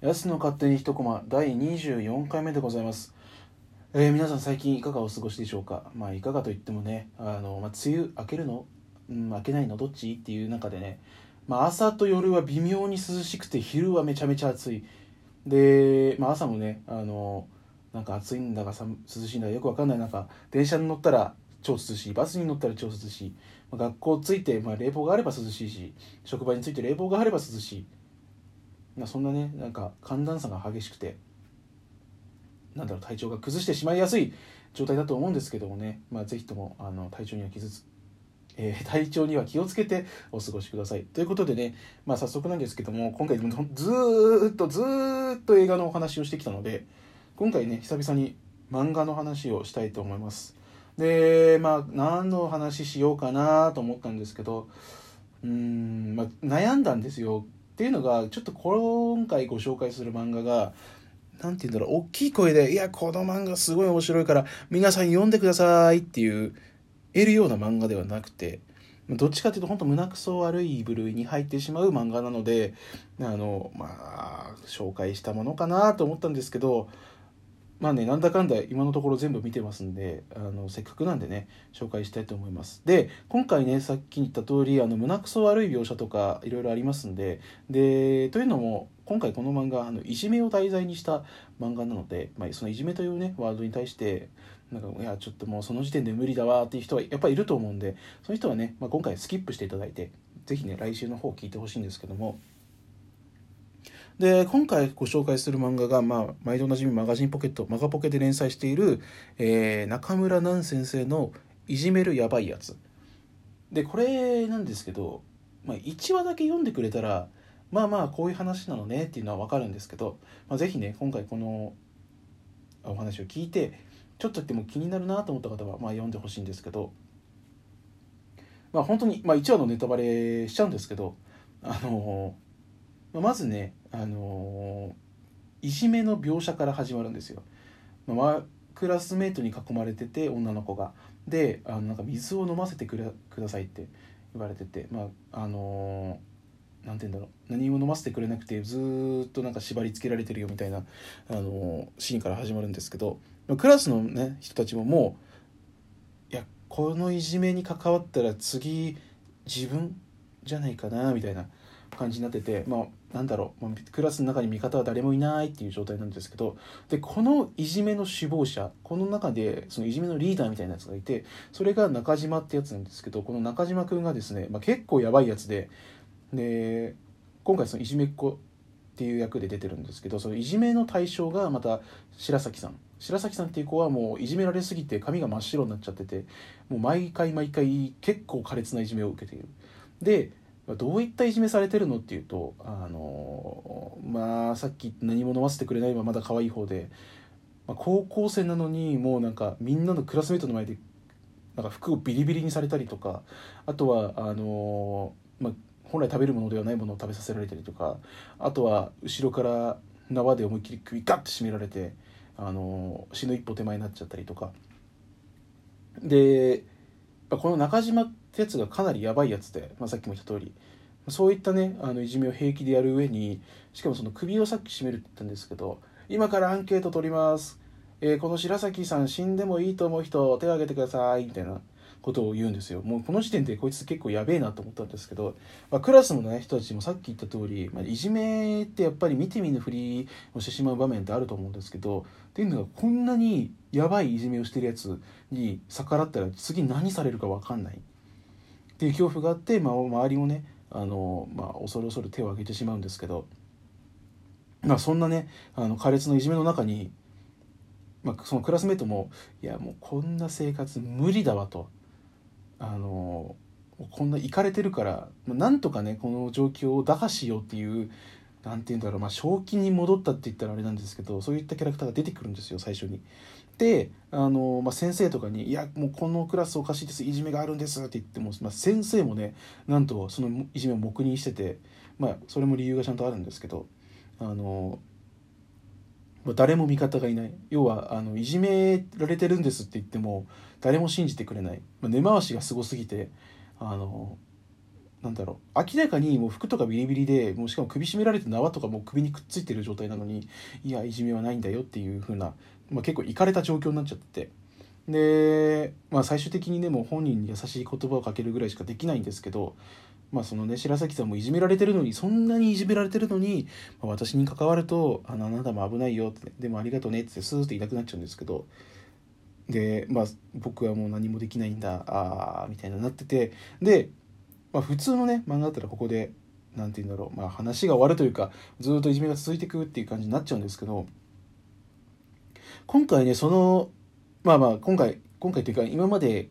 やすの勝手に一コマ第24回目でございます。えー皆さん最近いかがお過ごしでしょうか？まあいかがといってもね、あの、まあ、梅雨明けるの？うん、明けないのどっち？っていう中でね、まあ朝と夜は微妙に涼しくて昼はめちゃめちゃ暑い。で、まあ朝もね、あの、なんか暑いんだか寒涼しいんだかよくわかんない。中、電車に乗ったら超涼しい、バスに乗ったら超涼しい、学校着いて、まあ、冷房があれば涼しいし、職場に着いて冷房があれば涼しい。まあ、そんなねなんか寒暖差が激しくてなんだろう体調が崩してしまいやすい状態だと思うんですけどもね、まあ、ぜひともあの体調には傷つ、えー体調には気をつけてお過ごしください。ということでね、まあ、早速なんですけども今回ずーっとずーっと映画のお話をしてきたので今回ね久々に漫画の話をしたいと思います。でまあ何の話しようかなと思ったんですけどうーん、まあ、悩んだんですよ。っていうのがちょっと今回ご紹介する漫画が何て言うんだろう大きい声で「いやこの漫画すごい面白いから皆さん読んでください」っていう得るような漫画ではなくてどっちかっていうと本当胸くそ悪い部類に入ってしまう漫画なのであのまあ紹介したものかなと思ったんですけどまあねなんだかんだ今のところ全部見てますんであのせっかくなんでね紹介したいと思います。で今回ねさっき言った通りあの胸くそ悪い描写とかいろいろありますんででというのも今回この漫画あのいじめを題材にした漫画なので、まあ、そのいじめというねワードに対してなんかいやちょっともうその時点で無理だわっていう人はやっぱいると思うんでそういう人はね、まあ、今回スキップしていただいて是非ね来週の方聞いてほしいんですけどもで今回ご紹介する漫画が、まあ、毎度おなじみマガジンポケットマガポケで連載している、えー中村南先生の「いじめるやばいやつ」でこれなんですけど、まあ、1話だけ読んでくれたらまあまあこういう話なのねっていうのは分かるんですけど、まあ、ぜひね今回このお話を聞いてちょっとでも気になるなと思った方は、まあ、読んでほしいんですけどまあ本当に、まあ、1話のネタバレしちゃうんですけどあのまあまずね、あのいじめの描写から始まるんですよ。まあ、クラスメートに囲まれてて女の子がであのなんか水を飲ませてくれくださいって言われててまああのなんて言うんだろう何も飲ませてくれなくてずっとなんか縛り付けられてるよみたいな、あのシーンから始まるんですけどまあクラスのね人たちももういやこのいじめに関わったら次自分じゃないかなみたいな感じになっててまあなんだろう、まあ、クラスの中に味方は誰もいないっていう状態なんですけどでこのいじめの首謀者この中でそのいじめのリーダーみたいなやつがいてそれが中島ってやつなんですけどこの中島くんがですね、まあ、結構やばいやつでで今回そのいじめっ子っていう役で出てるんですけどそのいじめの対象がまた白崎さん。白崎さんっていう子はもういじめられすぎて髪が真っ白になっちゃっててもう毎回毎回結構苛烈ないじめを受けている。でどういったいじめされてるのっていうとあのまあさっき何も飲ませてくれないはまだ可愛い方で、まあ、高校生なのにもうなんかみんなのクラスメートの前でなんか服をビリビリにされたりとかあとはあのまあ本来食べるものではないものを食べさせられたりとかあとは後ろから縄で思いっきり首ガッて締められてあの死の一歩手前になっちゃったりとか。でこの中島ってやつがかなりやばいやつで、まあ、さっきも言った通り。そういったねあのいじめを平気でやる上にしかもその首をさっき絞めるって言ったんですけど今からアンケート取ります、えーこの白崎さん死んでもいいと思う人手を挙げてくださいみたいな。ことを言うんですよもうこの時点でこいつ結構やべえなと思ったんですけど、まあ、クラスのね人たちもさっき言った通り、まあ、いじめってやっぱり見て見ぬふりをしてしまう場面ってあると思うんですけどっていうのがこんなにやばいいじめをしてるやつに逆らったら次何されるか分かんないっていう恐怖があって、まあ、周りもねあの、まあ、恐る恐る手を挙げてしまうんですけど、まあ、そんなねあの苛烈のいじめの中に、まあ、そのクラスメートも「いやもうこんな生活無理だわ」と。あのこんな行かれてるからなんとかねこの状況を打破しようっていうなんて言うんだろう、まあ、正気に戻ったって言ったらあれなんですけどそういったキャラクターが出てくるんですよ最初に。であの、まあ、先生とかに「いやもうこのクラスおかしいですいじめがあるんです」って言っても、まあ、先生もねなんとそのいじめを黙認しててまあそれも理由がちゃんとあるんですけどあの誰も味方がいない。要はあのいじめられてるんですって言っても誰も信じてくれない、まあ、根回しがすごすぎてあのなんだろう。明らかにもう服とかビリビリでもうしかも首絞められて縄とかもう首にくっついてる状態なのにいやいじめはないんだよっていう風な、まあ、結構いかれた状況になっちゃってて。で、まあ、最終的にねもう本人に優しい言葉をかけるぐらいしかできないんですけどまあそのね白崎さんもいじめられてるのにそんなにいじめられてるのに、まあ、私に関わるとあのあなたも危ないよってでもありがとうねってスーッといなくなっちゃうんですけど。でまあ僕はもう何もできないんだああみたいななってて。でまあ、普通のね漫画だったらここで何て言うんだろう、まあ、話が終わるというかずっといじめが続いていくっていう感じになっちゃうんですけど。今回ねそのまあまあ今回今回というか今まで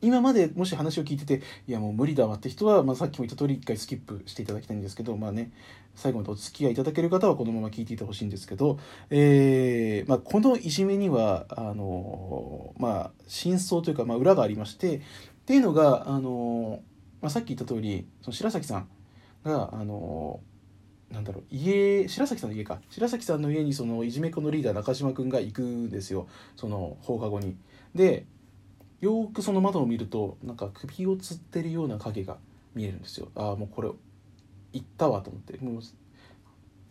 今までもし話を聞いてていやもう無理だわって人は、まあ、さっきも言った通り一回スキップしていただきたいんですけどまあね最後までお付き合いいただける方はこのまま聞いていてほしいんですけど、えーまあ、このいじめにはあのまあ真相というか、まあ、裏がありましてっていうのがあのまあ、さっき言った通りそり白崎さんがあのなんだろう家白崎さんの家か白崎さんの家にそのいじめっ子のリーダー中島君が行くんですよその放課後に。でよくその窓を見るとなんか首をつってるような影が見えるんですよ。ああもうこれ行ったわと思って。もう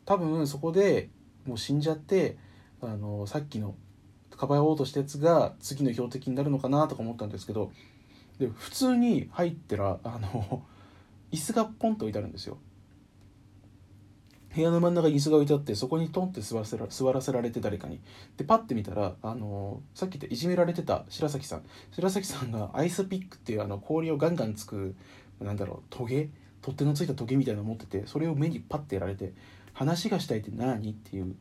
多分そこでもう死んじゃってあのさっきのかばおうとしたやつが次の標的になるのかなとか思ったんですけどで普通に入ったらあの椅子がポンと置いてあるんですよ。部屋の真ん中に椅子が置いてあってそこにトンって座らせら座らせられて誰かに。でパッて見たらあのさっき言ったいじめられてた白崎さん。白崎さんがアイスピックっていうあの氷をガンガンつくなんだろうトゲ？取っ手のついたトゲみたいなの持っててそれを目にパッてやられて話がしたいって何？っていう。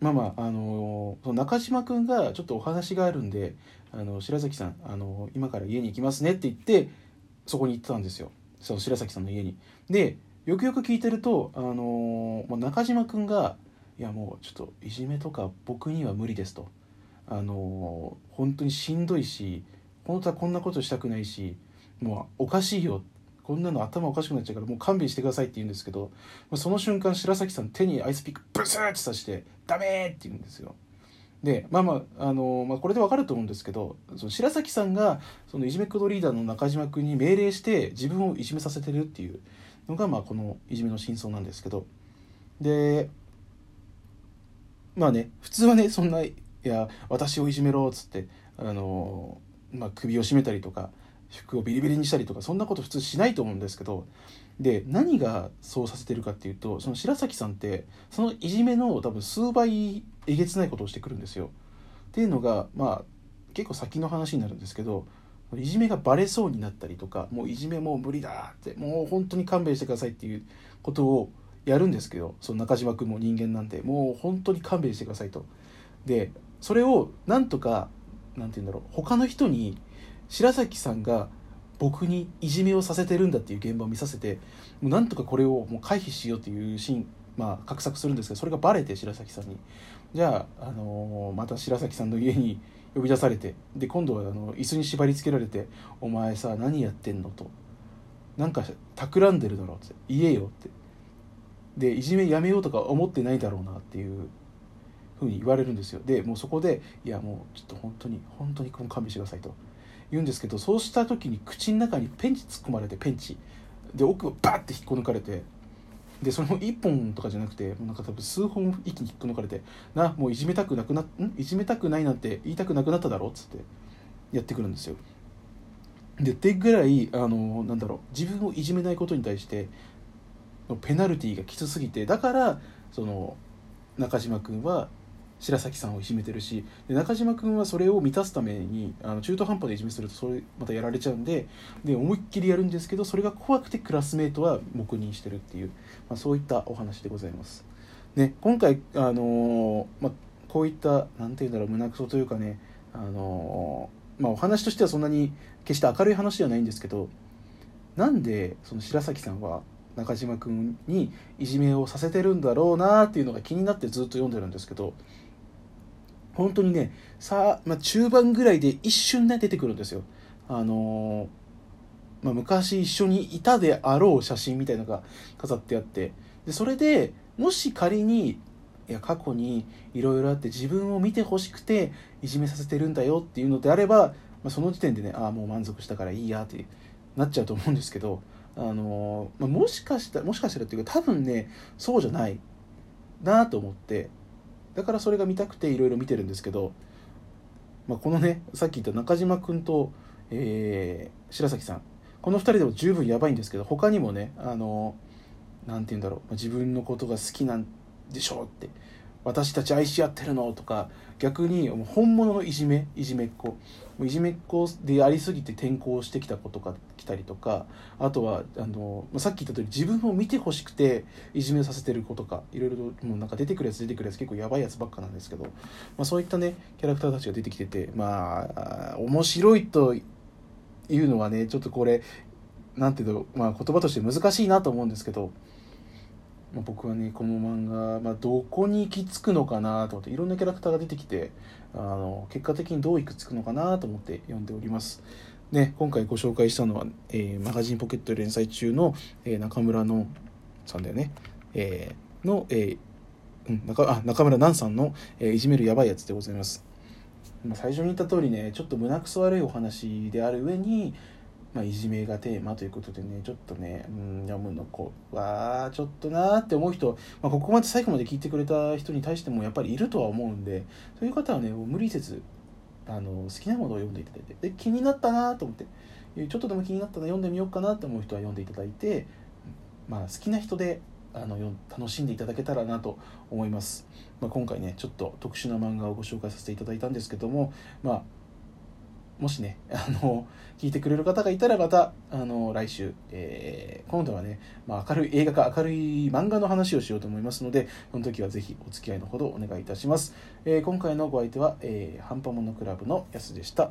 まあまああのその中島君がちょっとお話があるんであの白崎さんあの今から家に行きますねって言ってそこに行ってたんですよ。その白崎さんの家に。でよくよく聞いてるとあの中島君が「いやもうちょっといじめとか僕には無理です」と。あの本当にしんどいし本当はこんなことしたくないしもうおかしいよこんなの頭おかしくなっちゃうからもう勘弁してくださいって言うんですけどその瞬間白崎さん手にアイスピックブスーって刺して「ダメ!」って言うんですよ。でまあまああの、まあ、これでわかると思うんですけどその白崎さんがそのいじめっ子のリーダーの中島君に命令して自分をいじめさせてるっていうのが、まあ、このいじめの真相なんですけどでまあね普通はねそんないや私をいじめろっつってあの、まあ、首を絞めたりとか服をビリビリにしたりとかそんなこと普通しないと思うんですけどで何がそうさせてるかっていうとその白崎さんってそのいじめの多分数倍えげつないことをしてくるんですよ。っていうのがまあ結構先の話になるんですけどいじめがバレそうになったりとかもういじめもう無理だってもう本当に勘弁してくださいっていうことをやるんですけどその中島君も人間なんでもう本当に勘弁してくださいと。でそれをなんとかなんて言うんだろう他の人に白崎さんが僕にいじめをさせてるんだっていう現場を見させてもうなんとかこれをもう回避しようっていうシーンまあ画策するんですけどそれがバレて白崎さんに。じゃあ、あのー、また白崎さんの家に呼び出されてで今度はあの椅子に縛り付けられて「お前さ何やってんの?」と「なんか企んでるだろ」って「言えよ」って。でいじめやめようとか思ってないだろうなっていうふうに言われるんですよ。でもうそこで「いやもうちょっと本当に本当に勘弁してください」と。言うんですけどそうした時に口の中にペンチ突っ込まれてペンチ。で奥をバッて引っこ抜かれてでそれも1本とかじゃなくてなんか多分数本一気に引っこ抜かれて「なもういじめたくなくなん？いじめたくないなんて言いたくなくなっただろ」っつってやってくるんですよ。でってぐらいあのなんだろう自分をいじめないことに対してペナルティーがきつすぎてだからその中島君は白崎さんをいじめてるしで中島君はそれを満たすためにあの中途半端でいじめするとそれまたやられちゃうんでで思いっきりやるんですけどそれが怖くてクラスメートは黙認してるっていう、まあ、そういったお話でございます。ね、今回、あのー、まあ、こういった何て言うんだろう胸くそというかね、あのー、まあ、お話としてはそんなに決して明るい話ではないんですけどなんでその白崎さんは中島君にいじめをさせてるんだろうなっていうのが気になってずっと読んでるんですけど本当にねさあ、まあ、中盤ぐらいで一瞬ね出てくるんですよ。あのー、まあ、昔一緒にいたであろう写真みたいのが飾ってあって。でそれでもし仮にいや過去にいろいろあって自分を見てほしくていじめさせてるんだよっていうのであれば、まあ、その時点でねああもう満足したからいいやってなっちゃうと思うんですけど。あの、まあ、もしかしたらもしかしたらっていうか多分ねそうじゃないなと思って。だからそれが見たくていろいろ見てるんですけど、まあ、このねさっき言った中島君と、えー、白崎さん。この2人でも十分やばいんですけど他にもねあのなんて言うんだろう。自分のことが好きなんでしょうって。私たち愛し合ってるの？とか逆に本物のいじめ？いじめっ子。いじめっ子でありすぎて転校してきた子とか来たりとかあとはあのさっき言った通り自分を見てほしくていじめさせてる子とかいろいろともうなんか出てくるやつ出てくるやつ結構やばいやつばっかなんですけど、まあ、そういったねキャラクターたちが出てきててまあ面白いというのはねちょっとこれなんていうの、まあ、言葉として難しいなと思うんですけどまあ、僕はねこの漫画、まあ、どこに行き着くのかなと思っていろんなキャラクターが出てきてあの結果的にどう行き着くのかなと思って読んでおります。ね、今回ご紹介したのは、えー、マガジンポケット連載中の、えー、中村のさんだよね、えー、の、えうん、中あ中村南さんの、え、いじめるやばいやつでございます。最初に言った通りねちょっと胸くそ悪いお話である上にまあ、いじめがテーマということでねちょっとね、うん、読むのこわちょっとなーって思う人、まあ、ここまで最後まで聞いてくれた人に対してもやっぱりいるとは思うんでそういう方はね無理せずあの好きなものを読んでいただいてで気になったなーと思ってちょっとでも気になったら読んでみようかなと思う人は読んでいただいて、まあ、好きな人であの楽しんでいただけたらなと思います、まあ、今回ねちょっと特殊な漫画をご紹介させていただいたんですけどもまあもしね、あの、聞いてくれる方がいたらまた、あの、来週、えー、今度はね、まあ、明るい映画か明るい漫画の話をしようと思いますので、その時はぜひお付き合いのほどお願いいたします。えー、今回のご相手は、えー、ハンパモノクラブのやすでした。